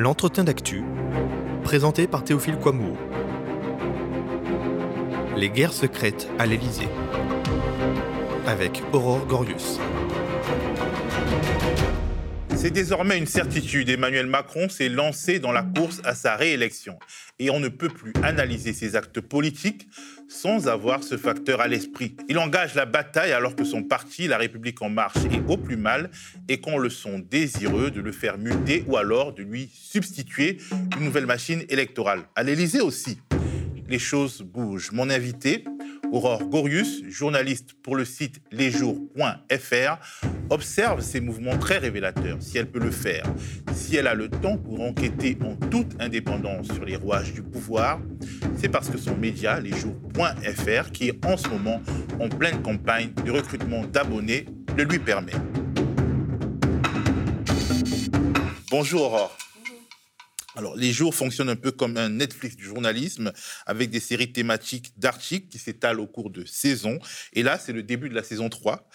L'entretien d'actu, présenté par Théophile Kouamouo. Les guerres secrètes à l'Élysée, avec Aurore Gorius. C'est désormais une certitude. Emmanuel Macron s'est lancé dans la course à sa réélection. Et on ne peut plus analyser ses actes politiques sans avoir ce facteur à l'esprit. Il engage la bataille alors que son parti, La République en marche, est au plus mal et qu'on le sont désireux de le faire muter ou alors de lui substituer une nouvelle machine électorale. À l'Élysée aussi, les choses bougent. Mon invité, Aurore Gorius, journaliste pour le site lesjours.fr, observe ces mouvements très révélateurs, si elle peut le faire, si elle a le temps pour enquêter en toute indépendance sur les rouages du pouvoir, c'est parce que son média, lesjours.fr, qui est en ce moment en pleine campagne de recrutement d'abonnés, le lui permet. Bonjour Aurore. Alors, les jours fonctionnent un peu comme un Netflix du journalisme, avec des séries thématiques d'articles qui s'étalent au cours de saisons. Et là, c'est le début de la saison 3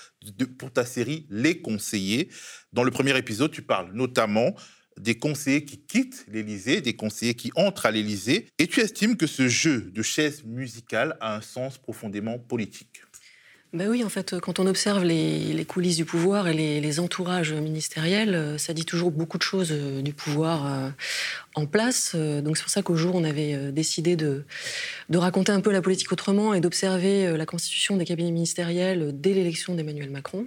pour ta série Les Conseillers. Dans le premier épisode, tu parles notamment des conseillers qui quittent l'Élysée, des conseillers qui entrent à l'Élysée, et tu estimes que ce jeu de chaises musicales a un sens profondément politique? Ben oui, en fait, quand on observe les, coulisses du pouvoir et les, entourages ministériels, euh, ça dit toujours beaucoup de choses euh, du pouvoir euh, en place. Donc c'est pour ça qu'au jour, on avait décidé de, de raconter un peu la politique autrement et d'observer la constitution des cabinets ministériels dès l'élection d'Emmanuel Macron.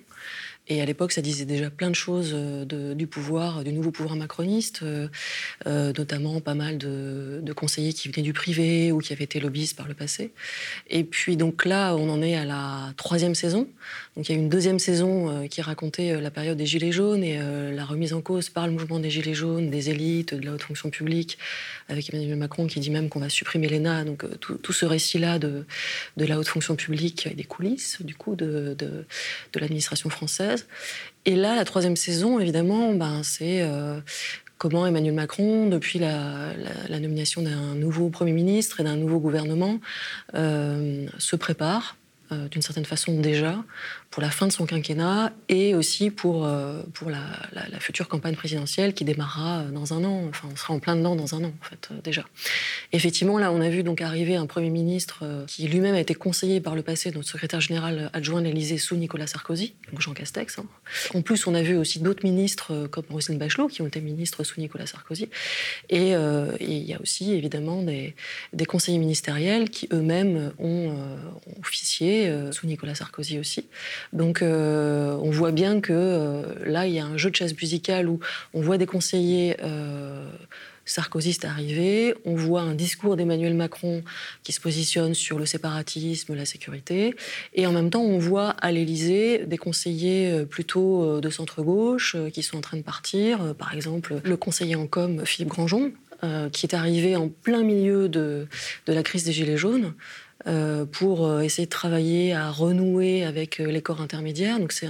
Et à l'époque, ça disait déjà plein de choses euh, du pouvoir, du nouveau pouvoir macroniste, euh, euh, notamment pas mal de, conseillers qui venaient du privé ou qui avaient été lobbyistes par le passé. Et puis donc là, on en est à la troisième saison. Donc il y a une deuxième saison qui racontait la période des Gilets jaunes et la remise en cause par le mouvement des Gilets jaunes, des élites, de la haute fonction publique, avec Emmanuel Macron qui dit même qu'on va supprimer l'ENA. Donc tout, ce récit-là de, la haute fonction publique et des coulisses, du coup, de, l'administration française. Et là, la troisième saison, évidemment, ben, c'est euh, comment Emmanuel Macron, depuis la, nomination d'un nouveau Premier ministre et d'un nouveau gouvernement, euh, se prépare euh, d'une certaine façon déjà pour la fin de son quinquennat et aussi pour, euh, pour la, future campagne présidentielle qui démarrera euh, dans un an. Enfin, on sera en plein dedans dans un an, en fait, déjà. Effectivement, là, on a vu donc arriver un Premier ministre qui lui-même a été conseillé par le passé, notre secrétaire général adjoint de l'Élysée sous Nicolas Sarkozy, donc Jean Castex. Hein. En plus, on a vu aussi d'autres ministres comme Roselyne Bachelot qui ont été ministres sous Nicolas Sarkozy. Et il y a aussi, évidemment, des, conseillers ministériels qui eux-mêmes ont, ont officié euh, sous Nicolas Sarkozy aussi. Donc euh, on voit bien que euh, là, il y a un jeu de chasse musicale où on voit des conseillers sarkozystes arriver, on voit un discours d'Emmanuel Macron qui se positionne sur le séparatisme, la sécurité, et en même temps on voit à l'Élysée des conseillers plutôt de centre-gauche qui sont en train de partir, par exemple le conseiller en com Philippe Grandjean, qui est arrivé en plein milieu de, la crise des Gilets jaunes, euh, pour euh, essayer de travailler à renouer avec euh, les corps intermédiaires. Donc c'est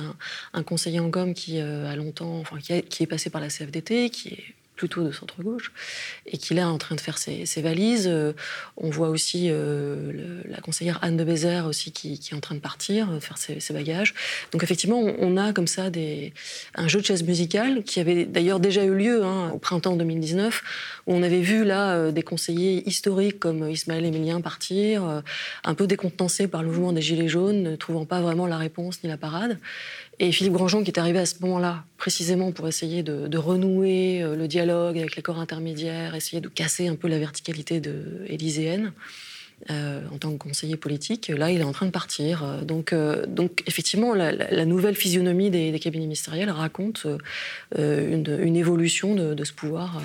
un, conseiller en com qui a longtemps, enfin qui, est passé par la CFDT, qui est plutôt de centre-gauche, et qui est en train de faire ses, valises. Euh, on voit aussi euh, la conseillère Anne de Bézère aussi qui, est en train de partir, de faire ses, bagages. Donc effectivement, on, a comme ça un jeu de chaise musicale qui avait d'ailleurs déjà eu lieu hein, au printemps 2019, où on avait vu là euh, des conseillers historiques comme Ismaël Émilien partir, un peu décontenancés par le mouvement des Gilets jaunes, ne trouvant pas vraiment la réponse ni la parade. Et Philippe Grandjean, qui est arrivé à ce moment-là, précisément pour essayer de, renouer euh, le dialogue avec les corps intermédiaires, essayer de casser un peu la verticalité de élyséenne. Euh, en tant que conseiller politique. Là, il est en train de partir. Donc, euh, donc effectivement, la, nouvelle physionomie des, cabinets ministériels raconte une, évolution de, ce pouvoir.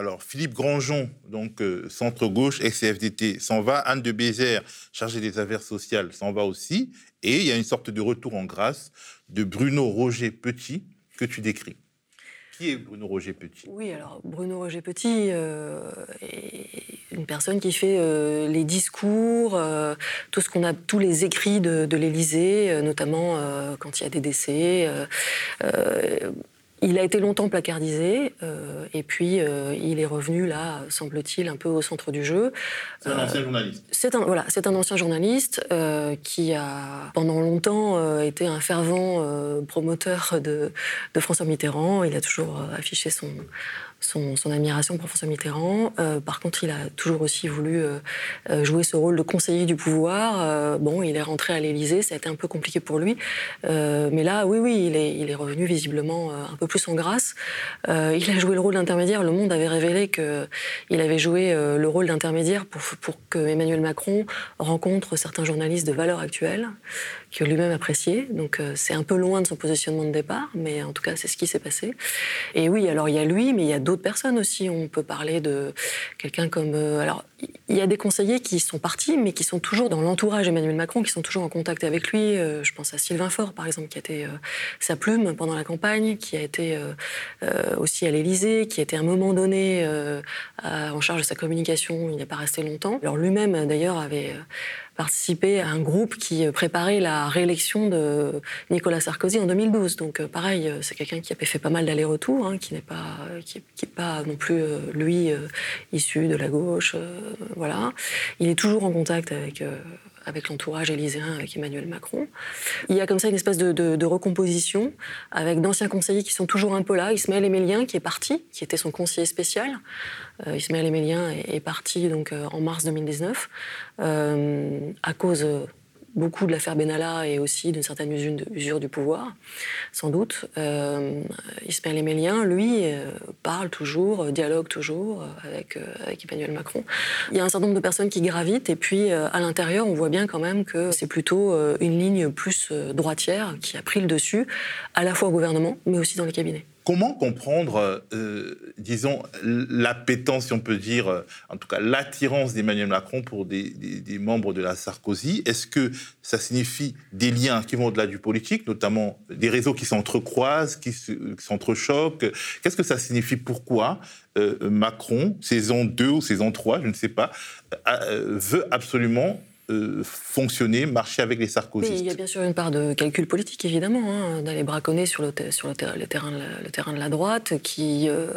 Alors, Philippe Grandjean, donc centre-gauche, ex-CFDT, s'en va. Anne de Bézère, chargée des affaires sociales, s'en va aussi. Et il y a une sorte de retour en grâce de Bruno Roger Petit que tu décris. Qui est Bruno Roger Petit? Oui, alors Bruno Roger Petit euh, est une personne qui fait euh, les discours, euh, tout ce qu'on a, tous les écrits de, de l'Élysée, notamment quand il y a des décès Il a été longtemps placardisé, euh, et puis euh, il est revenu là, semble-t-il, un peu au centre du jeu. C'est un ancien journaliste. C'est un, voilà, c'est un ancien journaliste qui a pendant longtemps été un fervent promoteur de, de François Mitterrand. Il a toujours affiché son, son, admiration pour François Mitterrand. Euh, par contre, il a toujours aussi voulu euh, euh, jouer ce rôle de conseiller du pouvoir. bon, il est rentré à l'Élysée, ça a été un peu compliqué pour lui. mais là, oui, oui, il est, il est revenu visiblement un peu plus en grâce. il a joué le rôle d'intermédiaire. Le Monde avait révélé qu'il avait joué le rôle d'intermédiaire pour, pour que Emmanuel Macron rencontre certains journalistes de valeur actuelle que lui-même apprécié. Donc euh, c'est un peu loin de son positionnement de départ, mais en tout cas c'est ce qui s'est passé. Et oui, alors il y a lui, mais il y a d'autres personnes aussi. On peut parler de quelqu'un comme... Euh, alors il y a des conseillers qui sont partis, mais qui sont toujours dans l'entourage d'Emmanuel Macron, qui sont toujours en contact avec lui. Euh, je pense à Sylvain Faure, par exemple, qui a été sa plume pendant la campagne, qui a été aussi à l'Élysée, qui a été à un moment donné en charge de sa communication. Il n'est pas resté longtemps. Alors lui-même, d'ailleurs, avait participé à un groupe qui euh, préparait la réélection de Nicolas Sarkozy en 2012. Donc euh, pareil, euh, c'est quelqu'un qui a fait pas mal d'allers-retours, hein, qui n'est pas non plus lui issu de la gauche, voilà. Il est toujours en contact avec avec l'entourage élyséen, avec Emmanuel Macron. Il y a comme ça une espèce de, recomposition avec d'anciens conseillers qui sont toujours un peu là. Ismaël Emélien qui est parti, qui était son conseiller spécial. Euh, Ismaël Emélien est, parti donc euh, en mars 2019 euh, à cause beaucoup de l'affaire Benalla et aussi d'une certaine usure, du pouvoir, sans doute. Euh, Ismaël Emélien, lui, euh, parle toujours, euh, dialogue toujours avec, avec, Emmanuel Macron. Il y a un certain nombre de personnes qui gravitent et puis à l'intérieur, on voit bien quand même que c'est plutôt une ligne plus droitière qui a pris le dessus, à la fois au gouvernement, mais aussi dans les cabinets. Comment comprendre, euh, disons, l'appétence, si on peut dire, euh, en tout cas l'attirance d'Emmanuel Macron pour des, membres de la Sarkozy? Est-ce que ça signifie des liens qui vont au-delà du politique, notamment des réseaux qui s'entrecroisent, qui s'entrechoquent? Qu'est-ce que ça signifie? Pourquoi euh, Macron, saison 2 ou saison 3, je ne sais pas, veut absolument euh, fonctionner, marcher avec les sarkozystes. il y a bien sûr une part de calcul politique, évidemment, hein, d'aller braconner sur, le, sur le, terrain, le, terrain, de la droite, qui, euh,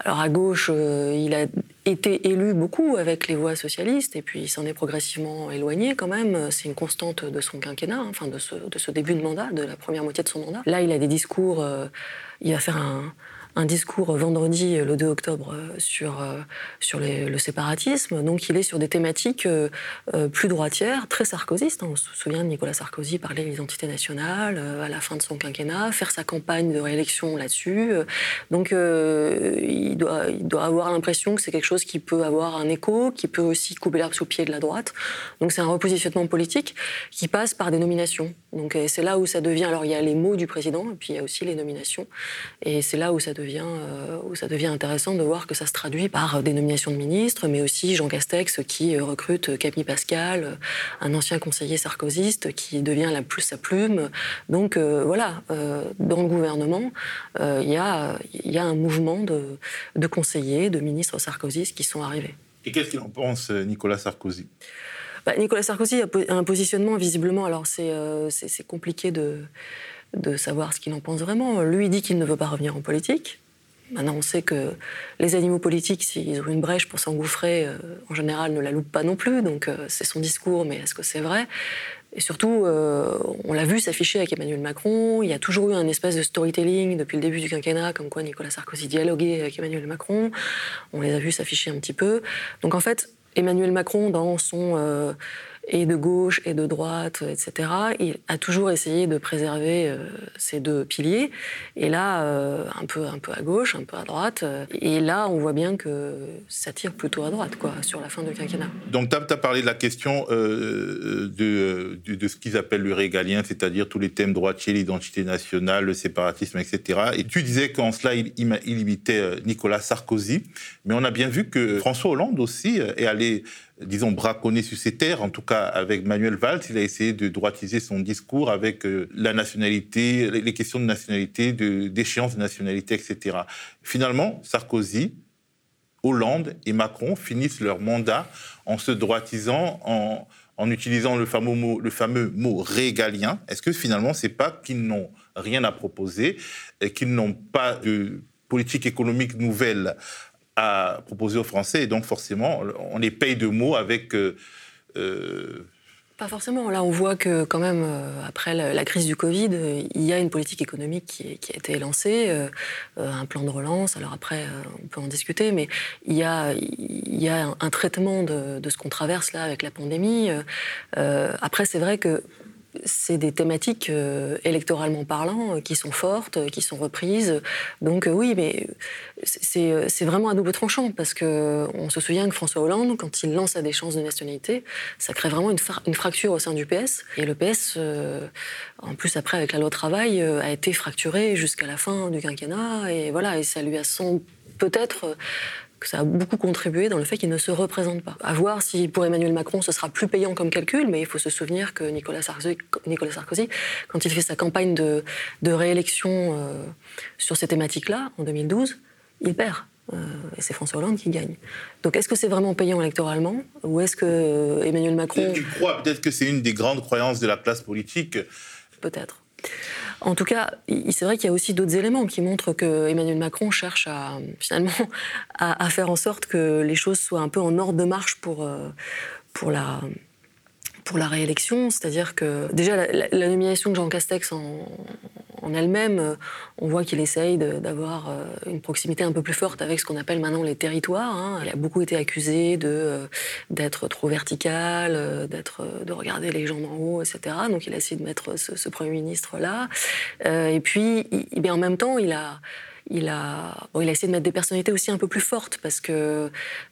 alors à gauche, euh, il a été élu beaucoup avec les voix socialistes, et puis il s'en est progressivement éloigné quand même. C'est une constante de son quinquennat, hein, enfin de ce, de ce, début de mandat, de la première moitié de son mandat. Là, il a des discours, il va faire un un discours vendredi, le 2 octobre, euh, sur, euh, sur le séparatisme. Donc il est sur des thématiques euh, plus droitières, très sarkozystes. Hein. On se souvient de Nicolas Sarkozy parler de l'identité nationale à la fin de son quinquennat, faire sa campagne de réélection là-dessus. Donc il, doit, il doit avoir l'impression que c'est quelque chose qui peut avoir un écho, qui peut aussi couper l'herbe sous le pied de la droite. Donc c'est un repositionnement politique qui passe par des nominations. Donc c'est là où ça devient. Alors il y a les mots du président, et puis il y a aussi les nominations. Et c'est là où ça devient euh, où ça devient intéressant de voir que ça se traduit par des nominations de ministres, mais aussi Jean Castex qui euh, recrute Camille Pascal, euh, un ancien conseiller sarkozyste qui devient la plus sa plume. Donc voilà, dans le gouvernement, il y, a, y, a, un mouvement de, de conseillers, de ministres sarkozystes qui sont arrivés. Et qu'est-ce qu'il en pense, Nicolas Sarkozy? Bah, Nicolas Sarkozy a un positionnement visiblement, alors c'est compliqué de, de savoir ce qu'il en pense vraiment. Lui dit qu'il ne veut pas revenir en politique. Maintenant, on sait que les animaux politiques, s'ils ont une brèche pour s'engouffrer, euh, en général, ne la loupent pas non plus. Donc, euh, c'est son discours, mais est-ce que c'est vrai? Et surtout, euh, on l'a vu s'afficher avec Emmanuel Macron. Il y a toujours eu un espèce de storytelling depuis le début du quinquennat, comme quoi Nicolas Sarkozy dialoguait avec Emmanuel Macron. On les a vus s'afficher un petit peu. Donc, en fait, Emmanuel Macron, dans son et de gauche et de droite, etc. Il a toujours essayé de préserver euh, ces deux piliers. Et là, euh, un, peu, un peu à gauche, un peu à droite. Et là, on voit bien que ça tire plutôt à droite, quoi, sur la fin du quinquennat. Donc, tu as, parlé de la question euh, de, de, ce qu'ils appellent le régalien, c'est-à-dire tous les thèmes droitiers, l'identité nationale, le séparatisme, etc. Et tu disais qu'en cela, il, imitait Nicolas Sarkozy. Mais on a bien vu que François Hollande aussi est allé disons, braconné sur ses terres. En tout cas, avec Manuel Valls, il a essayé de droitiser son discours avec euh, la nationalité, les questions de nationalité, d'échéance de, nationalité, etc. Finalement, Sarkozy, Hollande et Macron finissent leur mandat en se droitisant, en, utilisant le fameux mot, le fameux mot régalien. Est-ce que finalement, c'est pas qu'ils n'ont rien à proposer et qu'ils n'ont pas de politique économique nouvelle à proposer aux Français et donc forcément, on les paye de mots avec euh, euh, pas forcément. Là, on voit que quand même, euh, après la, crise du Covid, il y a une politique économique qui, a été lancée, un plan de relance. Alors après, on peut en discuter, mais il y a, il y a un, traitement de ce qu'on traverse là avec la pandémie. après, c'est vrai que c'est des thématiques euh, électoralement parlant euh, qui sont fortes, euh, qui sont reprises. Donc oui, mais c'est vraiment un double tranchant parce que on se souvient que François Hollande, quand il lance à des chances de nationalité, ça crée vraiment une, fracture au sein du PS. Et le PS, en plus après avec la loi travail, a été fracturé jusqu'à la fin du quinquennat. Et voilà, et ça lui a sans peut-être ça a beaucoup contribué dans le fait qu'il ne se représente pas. À voir si pour Emmanuel Macron ce sera plus payant comme calcul, mais il faut se souvenir que Nicolas Sarkozy, Nicolas Sarkozy quand il fait sa campagne de, réélection euh, sur ces thématiques-là, en 2012, il perd. Euh, et c'est François Hollande qui gagne. Donc est-ce que c'est vraiment payant électoralement Ou est-ce que euh, Emmanuel Macron... Tu crois peut-être que c'est une des grandes croyances de la classe politique? Peut-être. En tout cas, c'est vrai qu'il y a aussi d'autres éléments qui montrent que Emmanuel Macron cherche à finalement à, faire en sorte que les choses soient un peu en ordre de marche pour, euh, pour la pour la réélection, c'est-à-dire que déjà la, nomination de Jean Castex en, elle-même, euh, on voit qu'il essaye d'avoir euh, une proximité un peu plus forte avec ce qu'on appelle maintenant les territoires. Hein. Il a beaucoup été accusé euh, d'être trop vertical, de regarder les gens d'en haut, etc. Donc il a essayé de mettre ce, premier ministre là. et puis, en même temps, il a il a, il a essayé de mettre des personnalités aussi un peu plus fortes parce que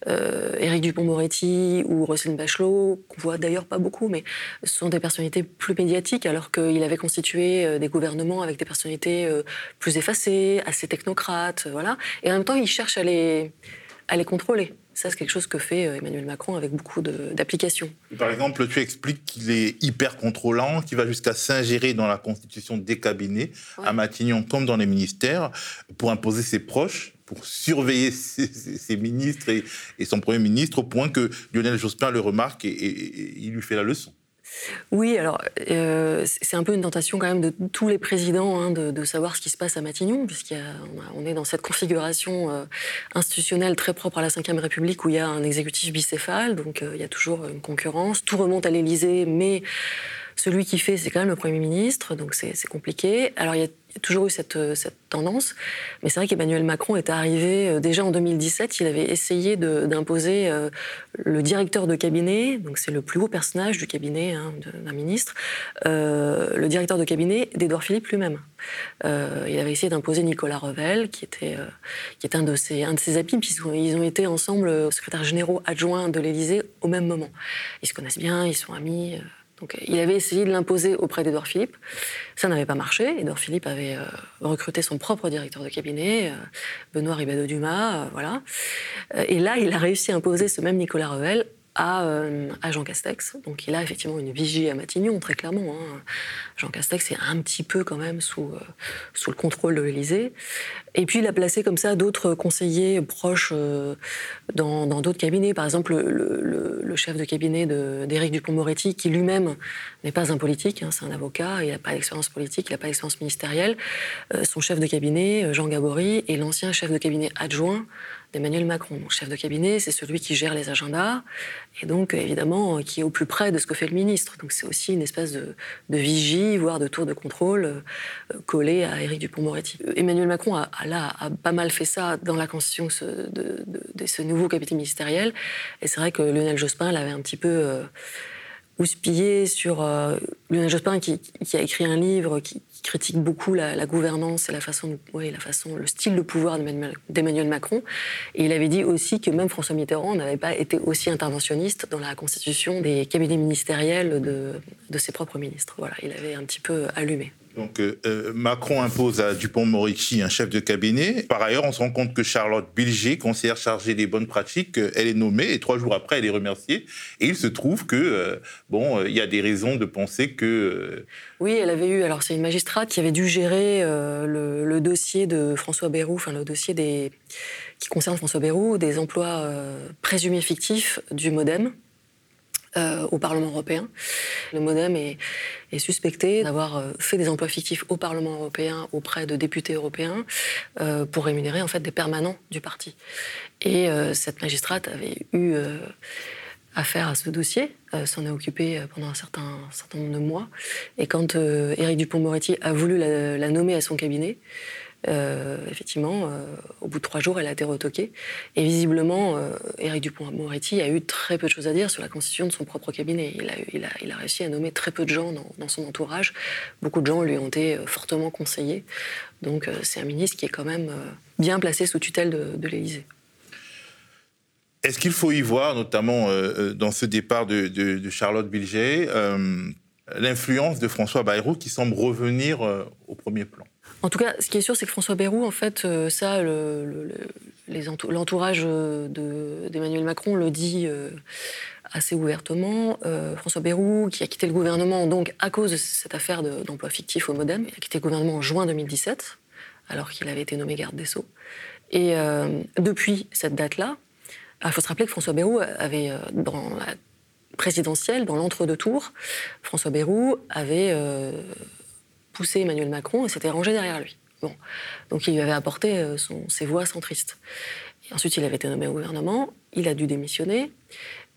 euh, Éric Dupont-Moretti ou Roselyne Bachelot, qu'on voit d'ailleurs pas beaucoup, mais ce sont des personnalités plus médiatiques alors qu'il avait constitué euh, des gouvernements avec des personnalités euh, plus effacées, assez technocrates, voilà. Et en même temps, il cherche à les, à les contrôler. Ça, c'est quelque chose que fait euh, Emmanuel Macron avec beaucoup d'applications. Par exemple, tu expliques qu'il est hyper contrôlant, qu'il va jusqu'à s'ingérer dans la constitution des cabinets, à Matignon comme dans les ministères, pour imposer ses proches pour surveiller ses, ministres et, son Premier ministre, au point que Lionel Jospin le remarque et il lui fait la leçon. Oui, alors euh, c'est un peu une tentation quand même de tous les présidents hein, de, savoir ce qui se passe à Matignon, puisqu'on est dans cette configuration euh, institutionnelle très propre à la Ve République où il y a un exécutif bicéphale, donc euh, il y a toujours une concurrence. Tout remonte à l'Élysée, mais celui qui fait, c'est quand même le Premier ministre, donc c'est compliqué. Il y a toujours eu cette, euh, cette tendance. Mais c'est vrai qu'Emmanuel Macron est arrivé euh, déjà en 2017. Il avait essayé d'imposer euh, le directeur de cabinet, donc c'est le plus haut personnage du cabinet hein, d'un ministre, le directeur de cabinet d'Edouard Philippe lui-même. il avait essayé d'imposer Nicolas Revel, qui était, est un de ses, un amis, puisqu'ils ils ont été ensemble secrétaires généraux adjoints de l'Élysée au même moment. Ils se connaissent bien, ils sont amis. Il avait essayé de l'imposer auprès d'Edouard Philippe. Ça n'avait pas marché. Edouard Philippe avait euh, recruté son propre directeur de cabinet, euh, Benoît Ribado-Dumas, euh, voilà. et là, il a réussi à imposer ce même Nicolas Revel à, Jean Castex. Donc il a effectivement une vigie à Matignon, très clairement. Hein. Jean Castex est un petit peu quand même sous, sous le contrôle de l'Élysée. Et puis il a placé comme ça d'autres conseillers proches dans d'autres cabinets. Par exemple, le, chef de cabinet d'Éric Dupont-Moretti, qui lui-même n'est pas un politique, hein, c'est un avocat, il n'a pas d'expérience politique, il n'a pas d'expérience ministérielle. Euh, son chef de cabinet, euh, Jean Gabory, est l'ancien chef de cabinet adjoint d'Emmanuel Macron. Chef de cabinet, c'est celui qui gère les agendas et donc évidemment qui est au plus près de ce que fait le ministre. Donc c'est aussi une espèce de, vigie, voire de tour de contrôle euh, collé à Éric Dupont-Moretti. Emmanuel Macron a, là a pas mal fait ça dans la constitution de, ce nouveau cabinet ministériel. Et c'est vrai que Lionel Jospin l'avait un petit peu euh, houspillé sur euh, Lionel Jospin qui, a écrit un livre qui, critique beaucoup la, gouvernance et la façon, la façon, le style de pouvoir d'Emmanuel Macron. Il avait dit aussi que même François Mitterrand n'avait pas été aussi interventionniste dans la constitution des cabinets ministériels de, de ses propres ministres. Voilà, il avait un petit peu allumé. Donc euh, euh, Macron impose à Dupont-Moretti un chef de cabinet. Par ailleurs, on se rend compte que Charlotte Bilger, conseillère chargée des bonnes pratiques, euh, elle est nommée et trois jours après, elle est remerciée. Et il se trouve que bon, il y a des raisons de penser que oui, elle avait eu. Alors c'est une magistrate qui avait dû gérer le, dossier de François Bayrou, enfin le dossier des qui concerne François Bayrou, des emplois présumés fictifs du MoDem. Au Parlement européen. Le Modem est, suspecté d'avoir fait des emplois fictifs au Parlement européen auprès de députés européens pour rémunérer en fait des permanents du parti. Et cette magistrate avait eu affaire à ce dossier, s'en est occupé pendant un certain, nombre de mois. Et quand Éric Dupont-Moretti a voulu la nommer à son cabinet, euh, effectivement, euh, au bout de trois jours, elle a été retoquée. Et visiblement, euh, Éric Dupont-Moretti a eu très peu de choses à dire sur la constitution de son propre cabinet. Il a, réussi à nommer très peu de gens dans, son entourage. Beaucoup de gens lui ont été fortement conseillés. Donc c'est un ministre qui est quand même bien placé sous tutelle de, de l'Élysée. Est-ce qu'il faut y voir, notamment dans ce départ de, de Charlotte Bilger, l'influence de François Bayrou qui semble revenir au premier plan? En tout cas, ce qui est sûr, c'est que François Bayrou, en fait, euh, ça, l'entourage d'Emmanuel Macron le dit euh, assez ouvertement. Euh, François Bayrou, qui a quitté le gouvernement donc à cause de cette affaire d'emploi fictif au Modem, il a quitté le gouvernement en juin 2017, alors qu'il avait été nommé garde des Sceaux. Et depuis cette date-là, il faut se rappeler que François Bayrou avait, dans la présidentielle, dans l'entre-deux tours, François Bayrou avait poussé Emmanuel Macron et s'était rangé derrière lui. Bon. Donc il lui avait apporté euh, ses voix centristes. Ensuite, il avait été nommé au gouvernement, il a dû démissionner,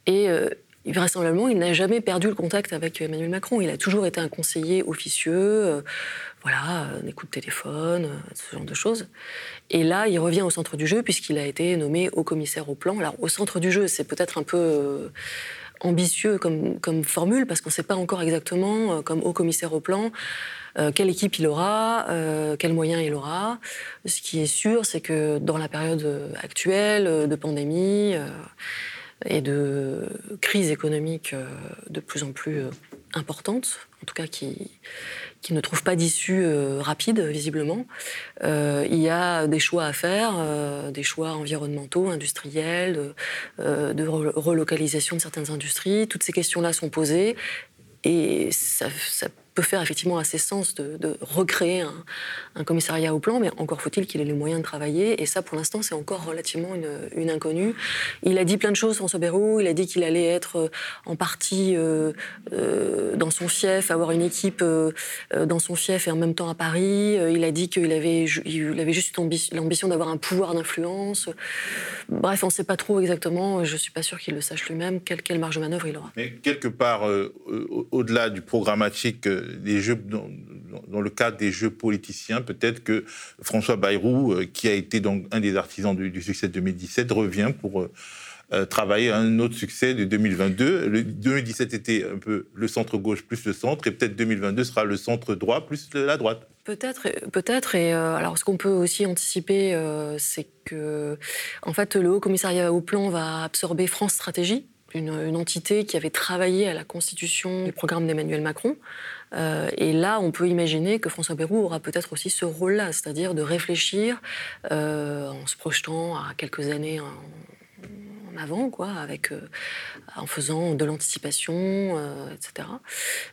et euh, vraisemblablement, il n'a jamais perdu le contact avec Emmanuel Macron. Il a toujours été un conseiller officieux, euh, voilà, coups de téléphone, ce genre de choses. Et là, il revient au centre du jeu puisqu'il a été nommé au commissaire au plan. Alors, au centre du jeu, c'est peut-être un peu ambitieux comme, comme formule parce qu'on ne sait pas encore exactement, comme haut commissaire au plan, euh, quelle équipe il aura, euh, quels moyens il aura. Ce qui est sûr, c'est que dans la période actuelle de pandémie et de crise économique de plus en plus importante, en tout cas qui, qui ne trouve pas d'issue rapide, visiblement. il y a des choix à faire, des choix environnementaux, industriels, de, relocalisation de certaines industries. Toutes ces questions-là sont posées et ça, ça peut faire effectivement assez sens de, recréer un, commissariat au plan, mais encore faut-il qu'il ait les moyens de travailler. Et ça, pour l'instant, c'est encore relativement une, inconnue. Il a dit plein de choses, François Bayrou. Il a dit qu'il allait être euh, en partie euh, euh, dans son fief, avoir une équipe dans son fief et en même temps à Paris. Il a dit qu'il avait, juste l'ambition d'avoir un pouvoir d'influence. Bref, on ne sait pas trop exactement. Je ne suis pas sûr qu'il le sache lui-même. Quelle marge de manœuvre il aura. Mais quelque part, au-delà du programmatique dans, le cadre des jeux politiciens, peut-être que François Bayrou, euh, qui a été donc un des artisans du, succès de 2017, revient pour euh, euh, travailler à un autre succès de 2022. Le 2017 était un peu le centre gauche plus le centre, et peut-être 2022 sera le centre droit plus la droite. Peut-être, peut-être. Et alors, ce qu'on peut aussi anticiper, c'est que, en fait, le Haut Commissariat au Plan va absorber France Stratégie, une, entité qui avait travaillé à la constitution du programme d'Emmanuel Macron. Euh, et là, on peut imaginer que François Bayrou aura peut-être aussi ce rôle-là, c'est-à-dire de réfléchir euh, en se projetant à quelques années en, avant, quoi, euh, en faisant de l'anticipation, etc.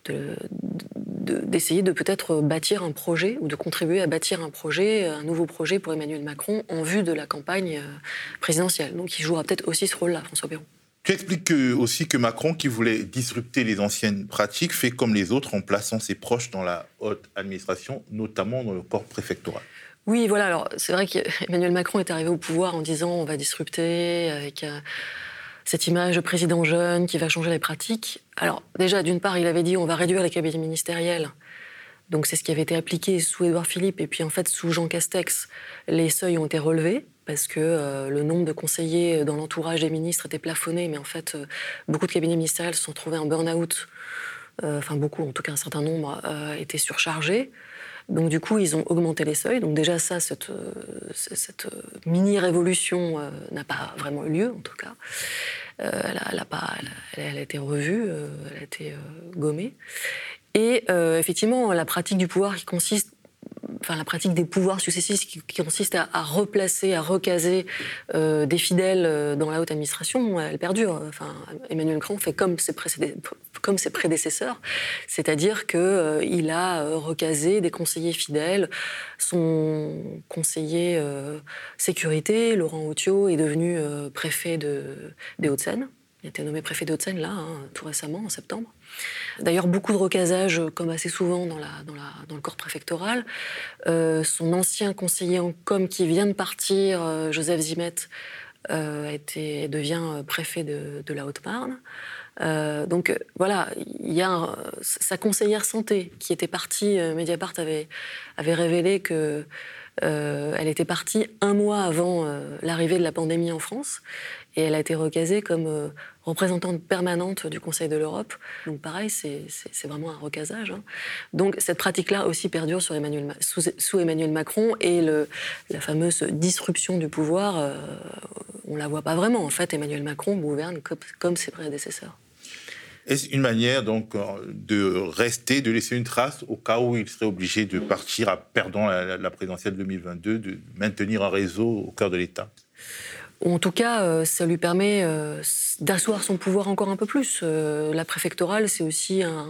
d'essayer de, peut-être bâtir un projet ou de contribuer à bâtir un projet, un nouveau projet pour Emmanuel Macron en vue de la campagne présidentielle. Donc il jouera peut-être aussi ce rôle-là, François Bayrou. Tu expliques aussi que Macron, qui voulait disrupter les anciennes pratiques, fait comme les autres en plaçant ses proches dans la haute administration, notamment dans le corps préfectoral. Oui, voilà. Alors, c'est vrai qu'Emmanuel Macron est arrivé au pouvoir en disant on va disrupter avec euh, cette image de président jeune qui va changer les pratiques. Alors, déjà, d'une part, il avait dit on va réduire les cabinets ministériels. Donc, c'est ce qui avait été appliqué sous Édouard Philippe. Et puis, en fait, sous Jean Castex, les seuils ont été relevés parce que euh, le nombre de conseillers dans l'entourage des ministres était plafonné, mais en fait, euh, beaucoup de cabinets ministériels se sont trouvés en burn-out. Euh, enfin, beaucoup, en tout cas un certain nombre, étaient surchargés. Donc, du coup, ils ont augmenté les seuils. Donc, déjà, ça, cette, cette mini-révolution n'a pas vraiment eu lieu, en tout cas. elle, a, pas, elle, a, été revue, elle a été gommée. Et effectivement, la pratique du pouvoir qui consiste enfin, la pratique des pouvoirs successifs qui, consiste à, replacer, à recaser euh, des fidèles euh, dans la haute administration, elle perdure. Enfin, Emmanuel Macron fait comme ses, prédécesseurs, c'est-à-dire qu'il euh, a recasé des conseillers fidèles. Son conseiller sécurité, Laurent Autiot, est devenu préfet de, des Hauts-de-Seine. Il a été nommé préfet de Haute-Seine, là, hein, tout récemment, en septembre. D'ailleurs, beaucoup de recasages, comme assez souvent dans, le corps préfectoral. Euh, son ancien conseiller en com qui vient de partir, euh, Joseph Zimet, euh, devient préfet de, la Haute-Marne. Euh, donc voilà, il y a sa conseillère santé qui était partie, Mediapart avait, révélé que euh, elle était partie un mois avant euh, l'arrivée de la pandémie en France et elle a été recasée comme euh, représentante permanente du Conseil de l'Europe. Donc pareil, c'est vraiment un recasage. Hein. Donc cette pratique-là aussi perdure sous, Emmanuel Macron et la fameuse disruption du pouvoir, on la voit pas vraiment. En fait, Emmanuel Macron gouverne comme, ses prédécesseurs. Est-ce une manière donc euh, de rester, de laisser une trace au cas où il serait obligé de partir perdant la présidentielle 2022, de maintenir un réseau au cœur de l'État? En tout cas, euh, ça lui permet euh, d'asseoir son pouvoir encore un peu plus. La préfectorale, c'est aussi un,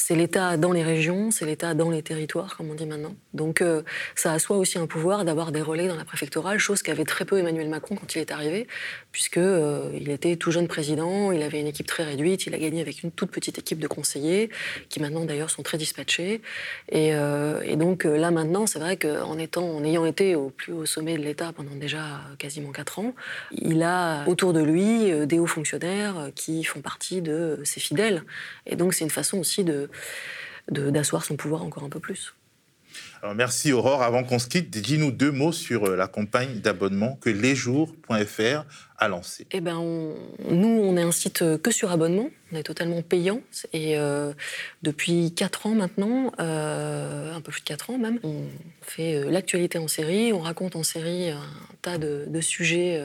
c'est l'État dans les régions, c'est l'État dans les territoires, comme on dit maintenant. Donc euh, ça assoit aussi un pouvoir d'avoir des relais dans la préfectorale, chose qu'avait très peu Emmanuel Macron quand il est arrivé, puisqu'il euh, était tout jeune président, il avait une équipe très réduite, il a gagné avec une toute petite équipe de conseillers, qui maintenant d'ailleurs sont très dispatchés. Et, euh, donc là maintenant, c'est vrai qu'en étant, en ayant été au plus haut sommet de l'État pendant déjà quasiment quatre ans, il a autour de lui des hauts fonctionnaires qui font partie de ses fidèles. Et donc c'est une façon aussi de d'asseoir son pouvoir encore un peu plus. Alors merci Aurore. Avant qu'on se quitte, dis-nous deux mots sur euh, la campagne d'abonnement que lesjours.fr a lancée. Eh ben, nous, on est un site euh, que sur abonnement. On est totalement payant. Et euh, depuis 4 ans maintenant, un peu plus de 4 ans même, on fait l'actualité en série. On raconte en série un tas de, sujets,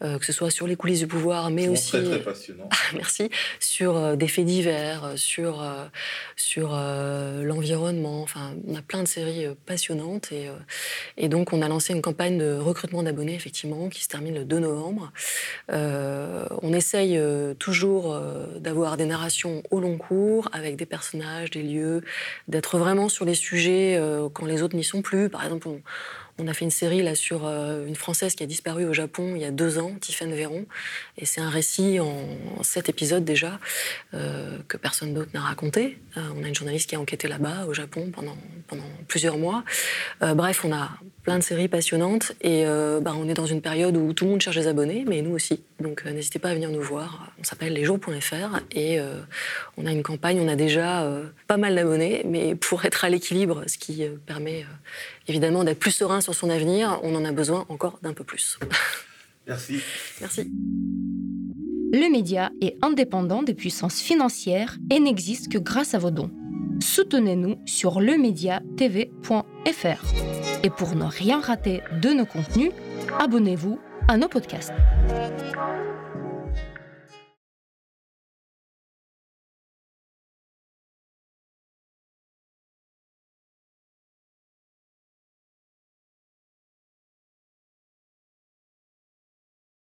que ce soit sur les coulisses du pouvoir, mais aussi. Très, très passionnant. merci. Sur des faits divers, sur, sur l'environnement. Enfin, on a plein de séries euh, passionnante. Et, euh, et, donc, on a lancé une campagne de recrutement d'abonnés, effectivement, qui se termine le 2 novembre. Euh, on essaye toujours d'avoir des narrations au long cours, avec des personnages, des lieux, d'être vraiment sur les sujets quand les autres n'y sont plus. Par exemple, on, on a fait une série là sur euh, une Française qui a disparu au Japon il y a deux ans, Tiffaine Véron. Et c'est un récit en, sept épisodes déjà, euh, que personne d'autre n'a raconté. Euh, on a une journaliste qui a enquêté là-bas, au Japon, pendant, plusieurs mois. bref, on a plein de séries passionnantes. Et bah, on est dans une période où tout le monde cherche des abonnés, mais nous aussi. Donc n'hésitez pas à venir nous voir. On s'appelle lesjours.fr et on a une campagne, on a déjà pas mal d'abonnés, mais pour être à l'équilibre, ce qui permet évidemment d'être plus serein sur son avenir, on en a besoin encore d'un peu plus. Merci. Merci. Le média est indépendant des puissances financières et n'existe que grâce à vos dons. Soutenez-nous sur lemediatv.fr. Et pour ne rien rater de nos contenus, abonnez-vous à nos podcasts.